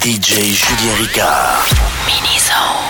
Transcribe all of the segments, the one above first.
DJ Julien Ricard.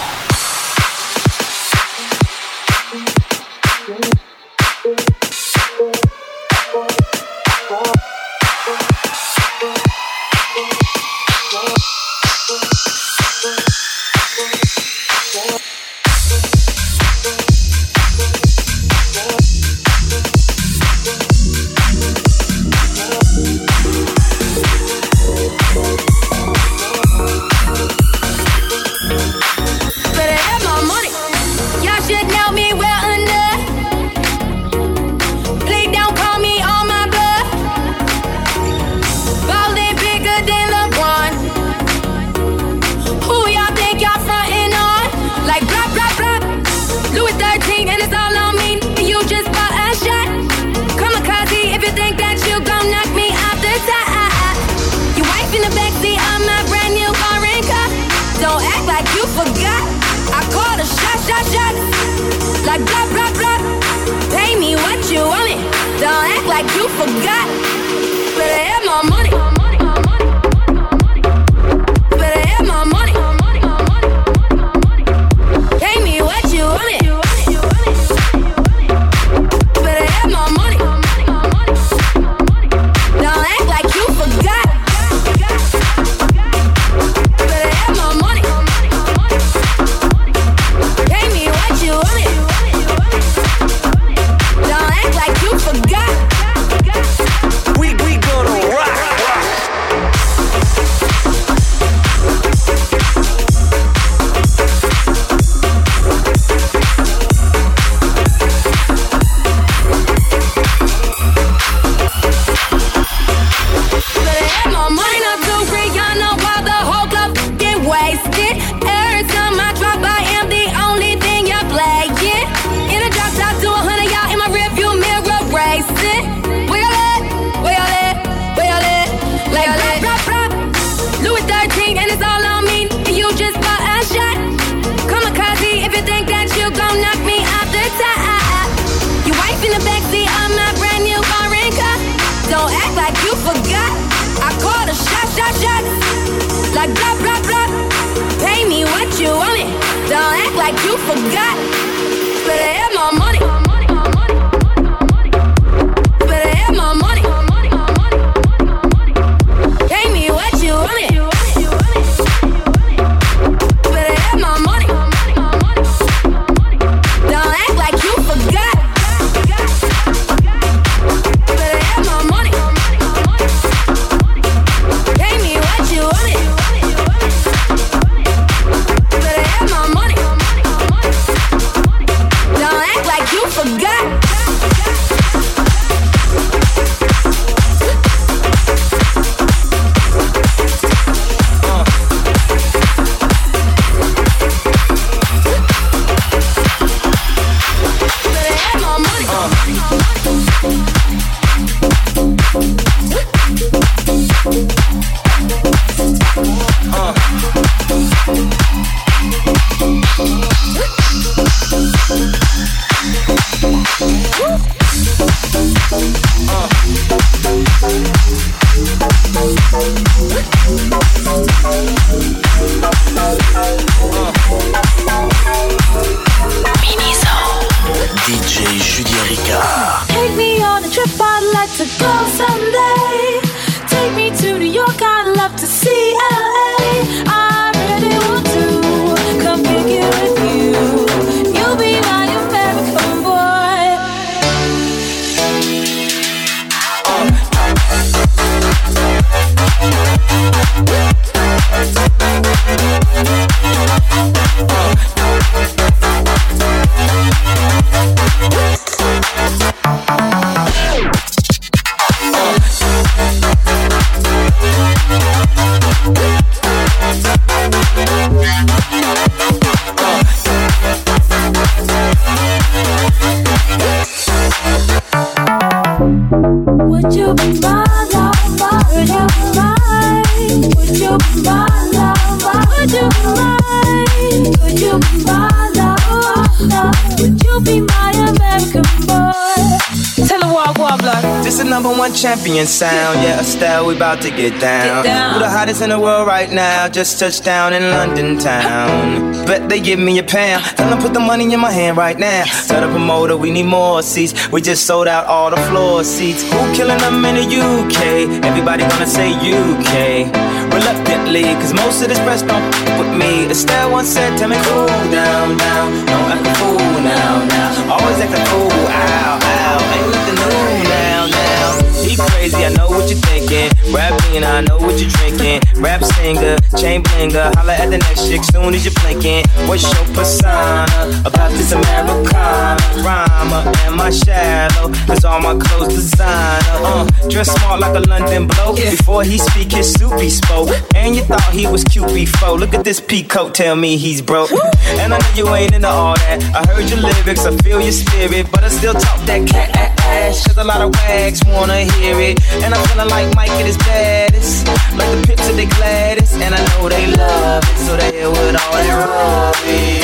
Get down. Get down. Who the hottest in the world right now? Just touched down in London town. Bet they give me a pound. Tell them put the money in my hand right now. Tell the promoter we need more seats. We just sold out all the floor seats. Who killing them in the UK? Everybody gonna say UK. Reluctantly, cause most of this press don't with me. Estelle once said, tell me cool down, down. Don't act a fool now, now. Always act a fool, ow, ow. Ain't nothing new now, now. He crazy, I know what you're thinking. Rap being, I know what you're drinking. Rap singer, chain blinger. Holla at the next chick soon as you're blinking. What's your persona about this Americana? Rhymer, am I shallow? Cause all my clothes designer. Uh, dress smart like a London bloke. Before he speak, his soup he spoke. And you thought he was cute before. Look at this peacoat, tell me he's broke. And I know you ain't into all that. I heard your lyrics, I feel your spirit. But I still talk that cat ass. Cause a lot of wags wanna hear it. And I'm feeling like Mike at his baddest. Like the pips of the gladdest. And I know they love it. So they hell with all rubbish.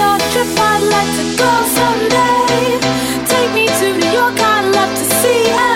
On trip, I'd like to go someday. Take me to New York, I'd love to see LA.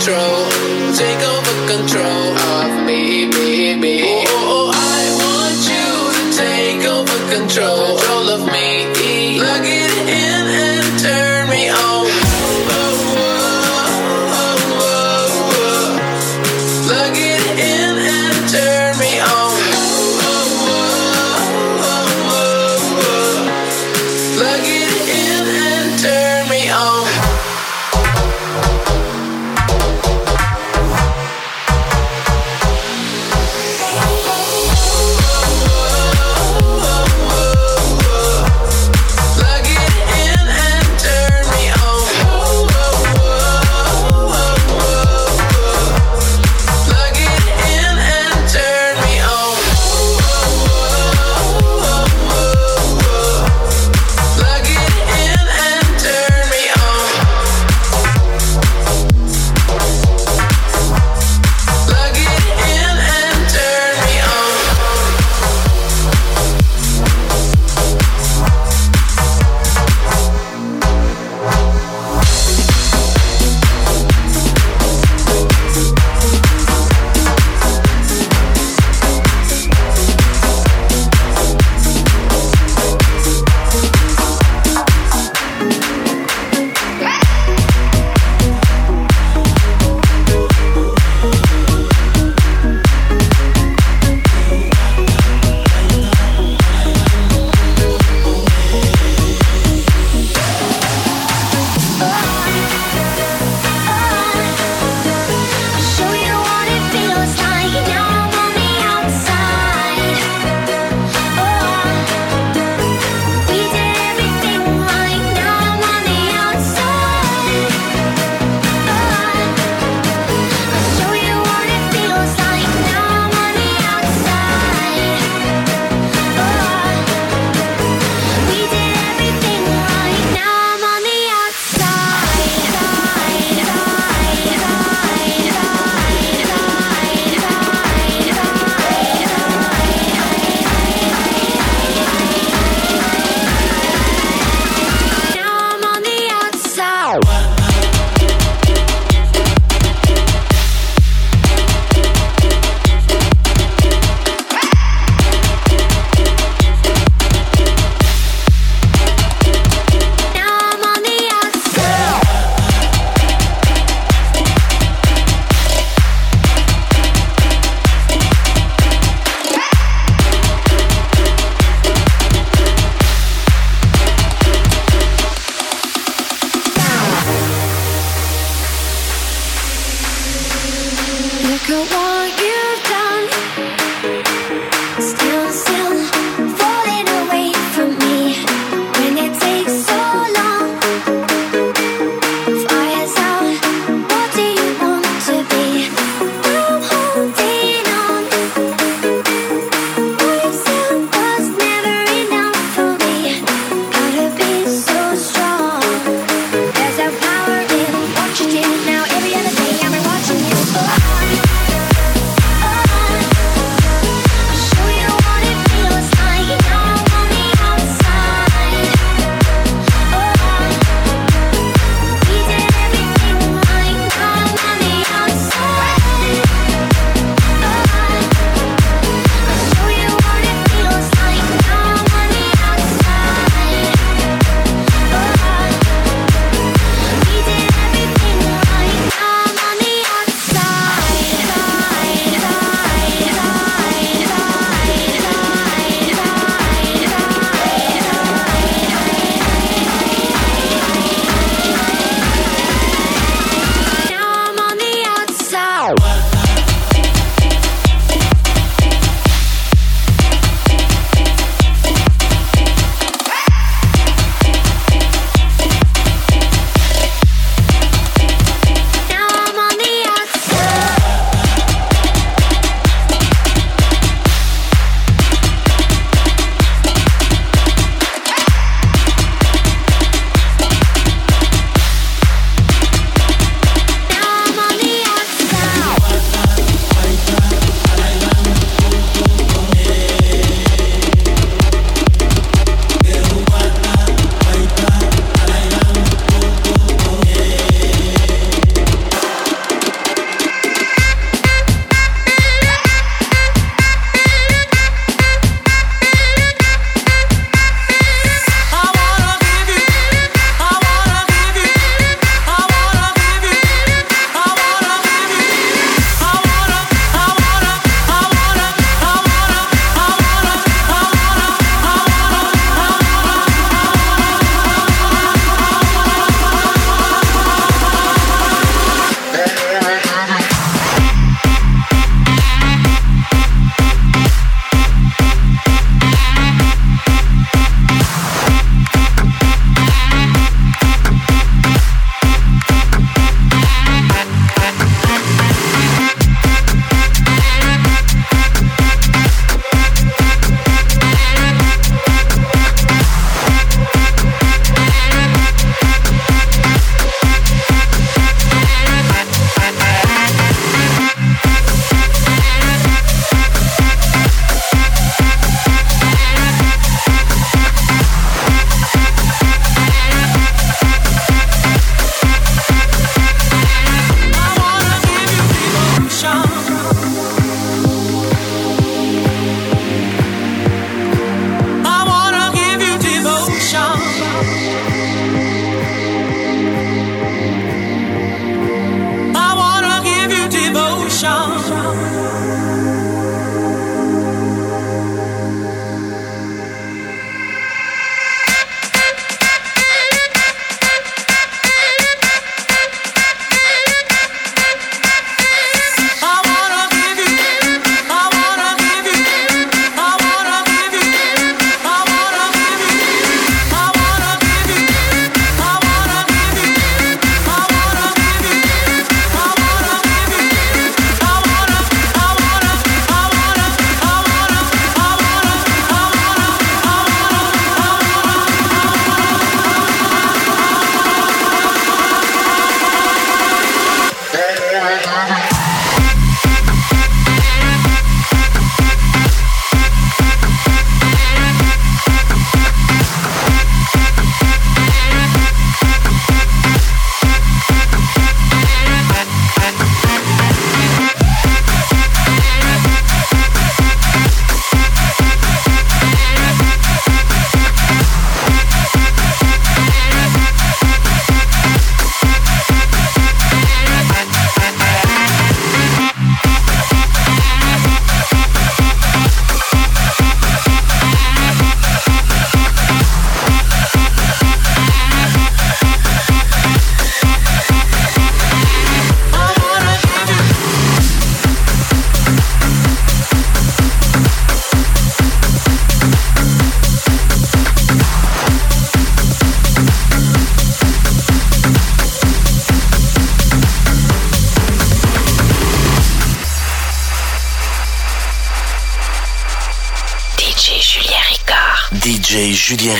Control, take over control of me, me, me.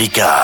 DJ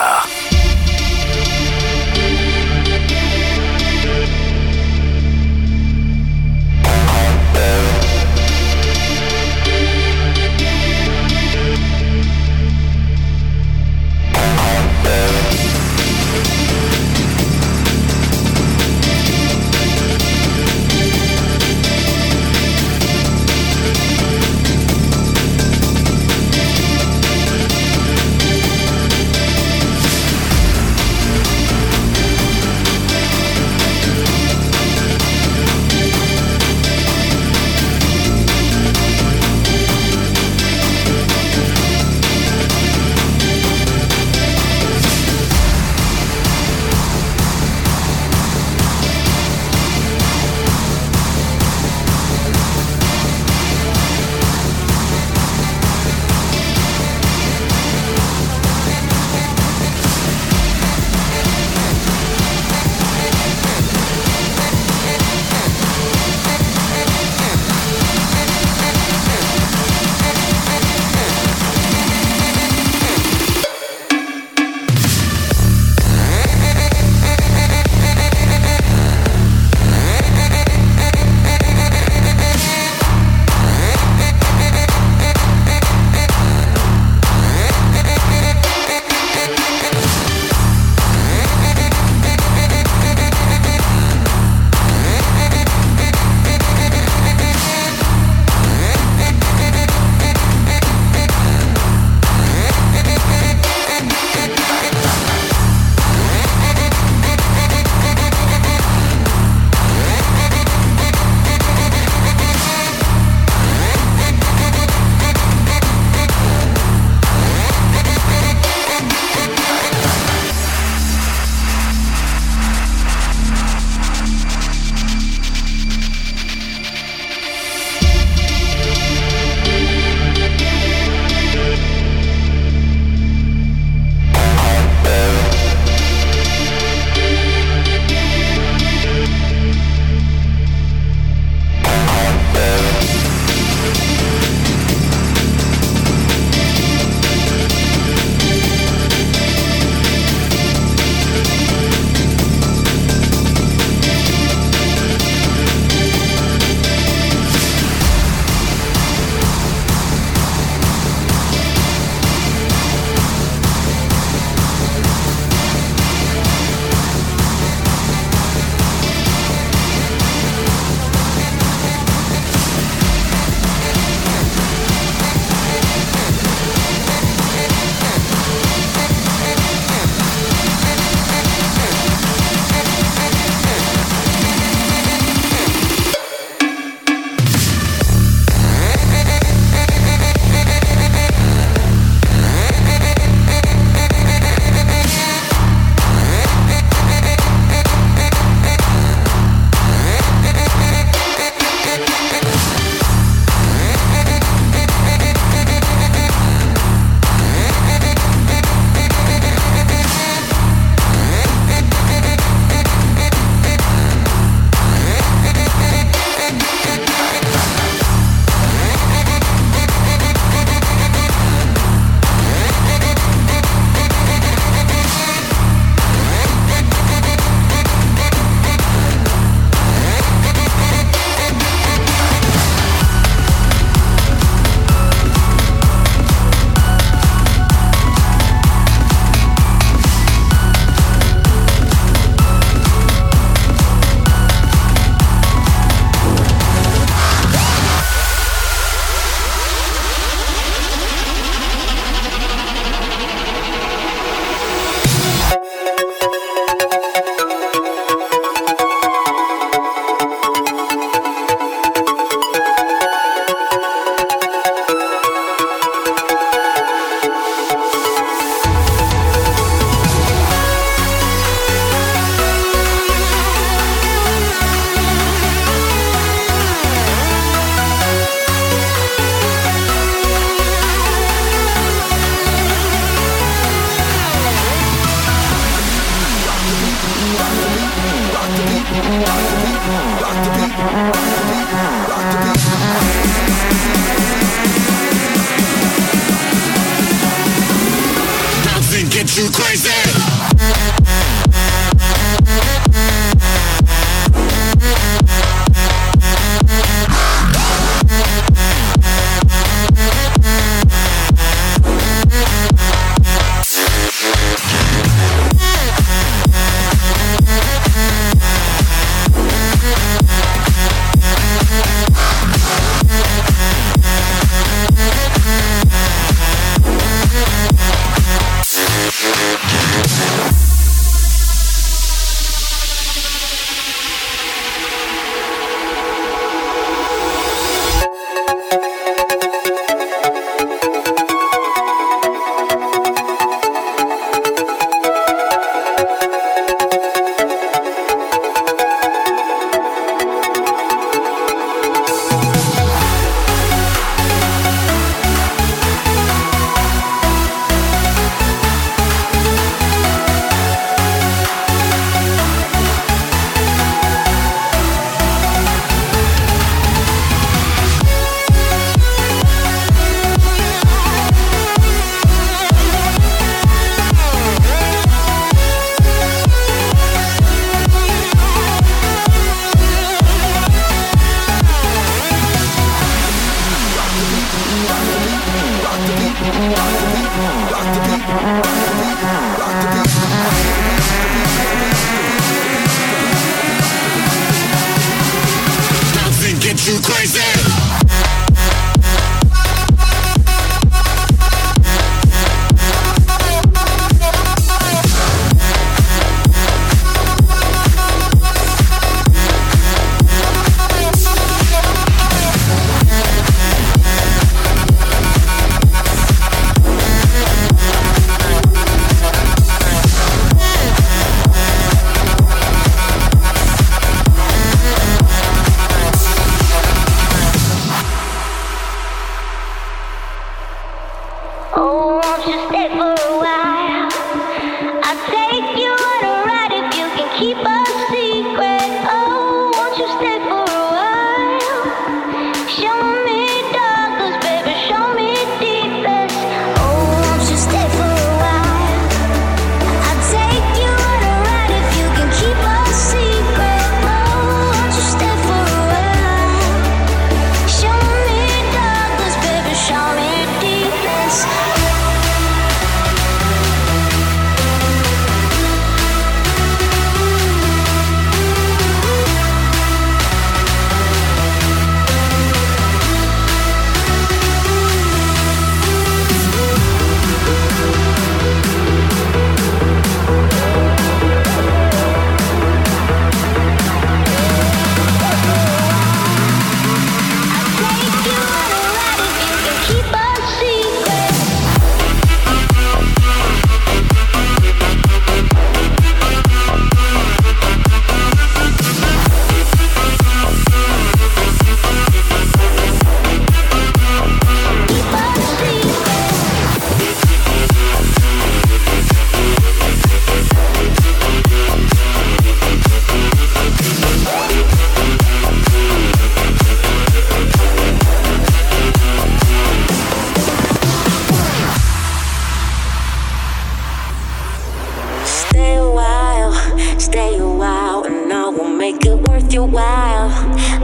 stay a while, and I will make it worth your while,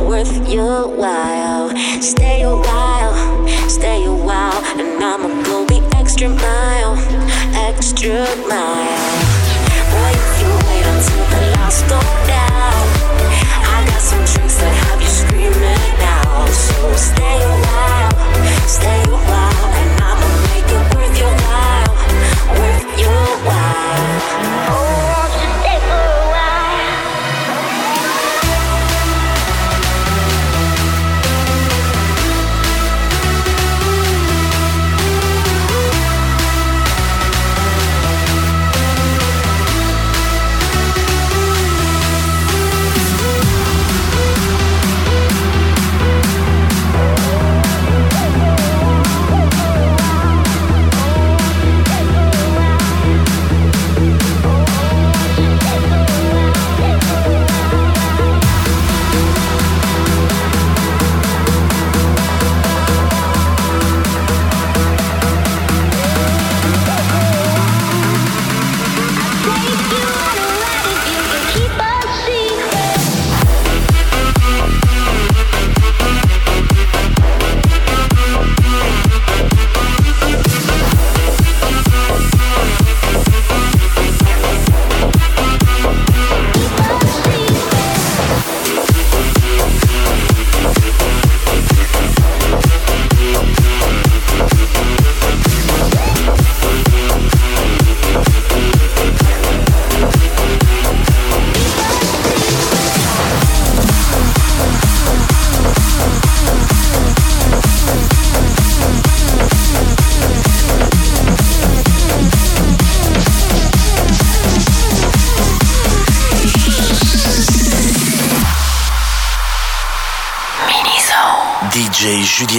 worth your while. Stay a while, stay a while, and I'ma go the extra mile, extra mile. Boy, if you wait until the lights go down, I got some drinks that have you screaming out. So stay a while, stay a while.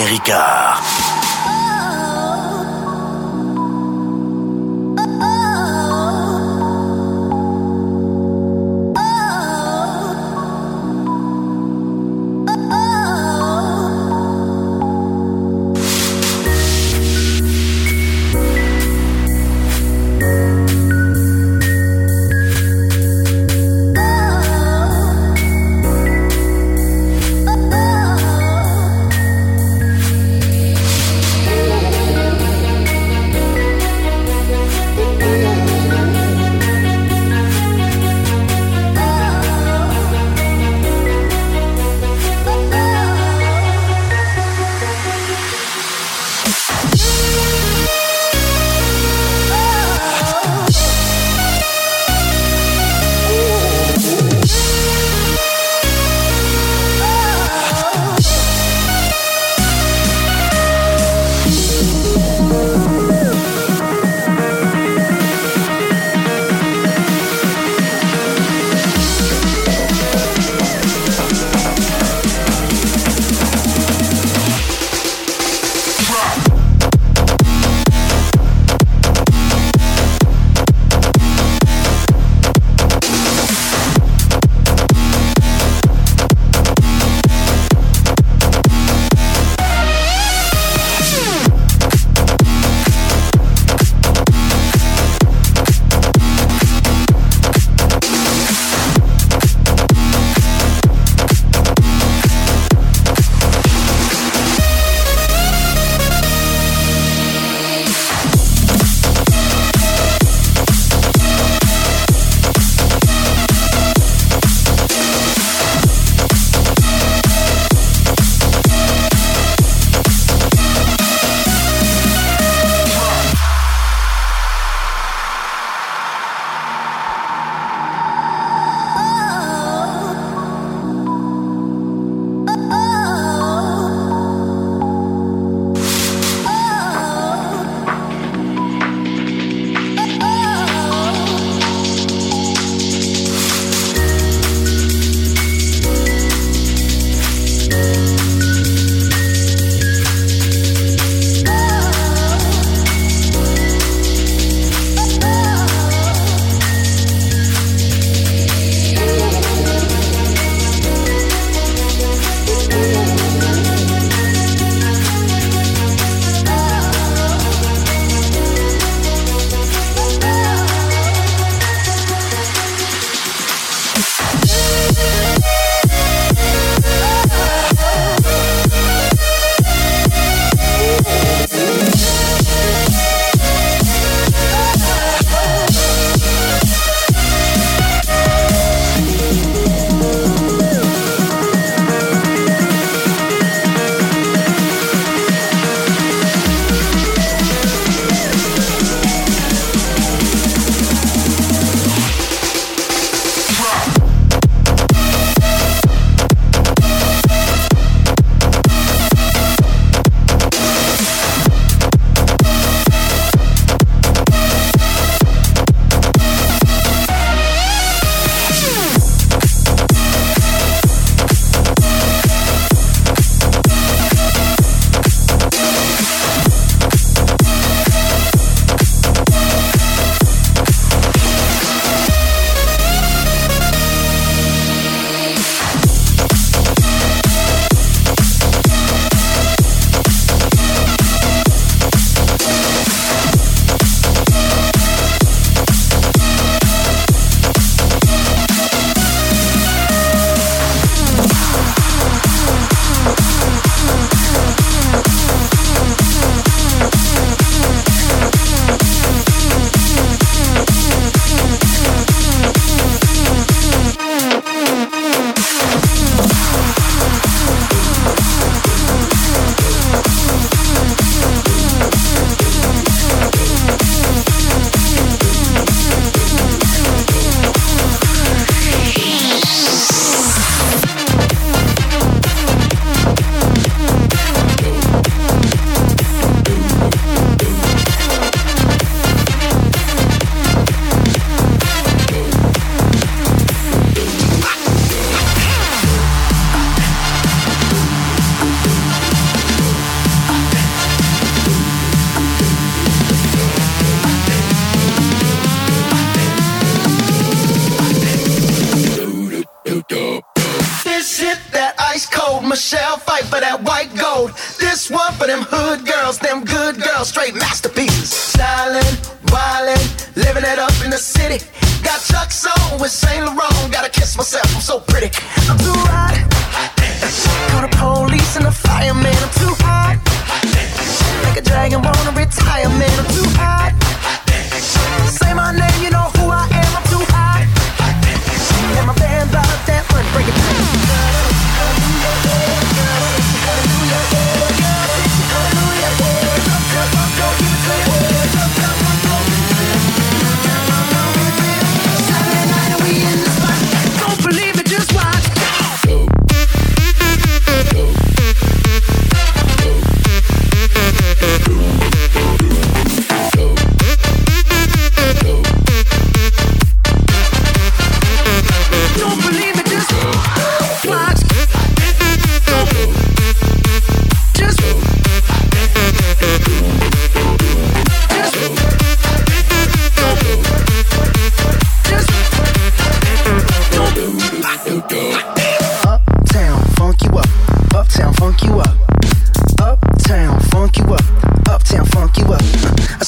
Ricard.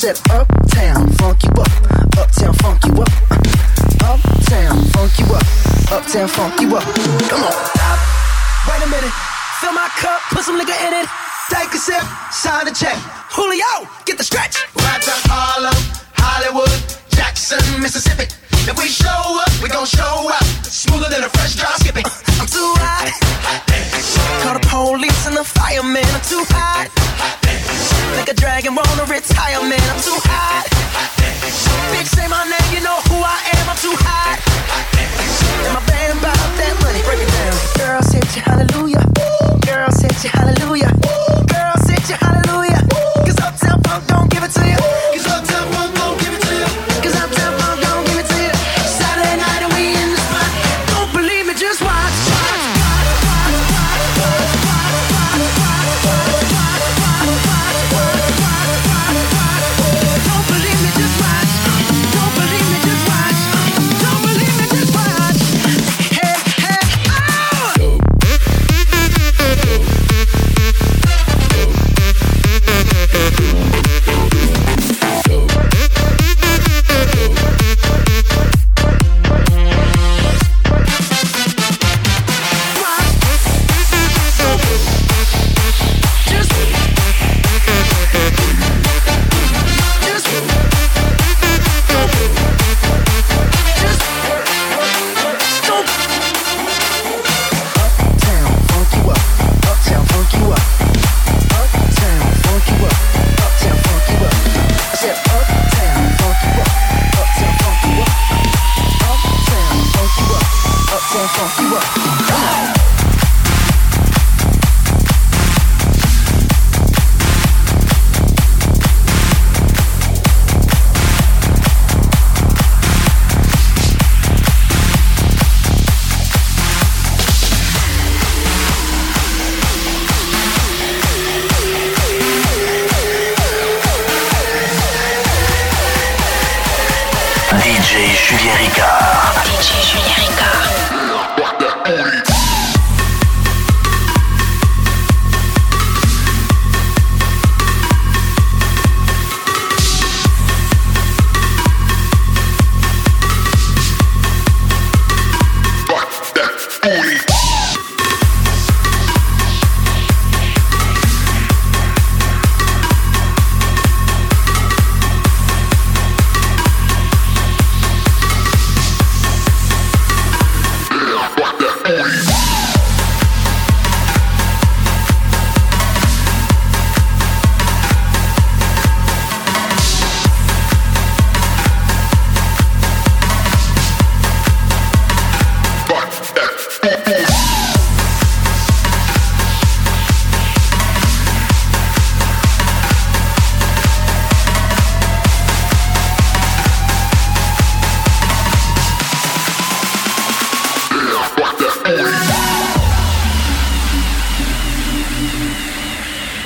Said uptown, funk you up. Uptown, funk you up. Uptown, funk you up. Uptown, funk you up. Come on. Stop. Wait a minute. Fill my cup, put some liquor in it. Take a sip, sign the check. Julio, get the stretch. Right to Harlem, Hollywood, Jackson, Mississippi. If we show up, we gon' show out. Smoother than a fresh drop skipping. I'm too hot. Call the police and the fireman. I'm too hot. Like a dragon, wanna retire, man. I'm too hot. Bitch, say my name, you know who I am. I'm too hot. And my band bought that money. Break it down. Girls hit you, hallelujah. Girls hit you, hallelujah.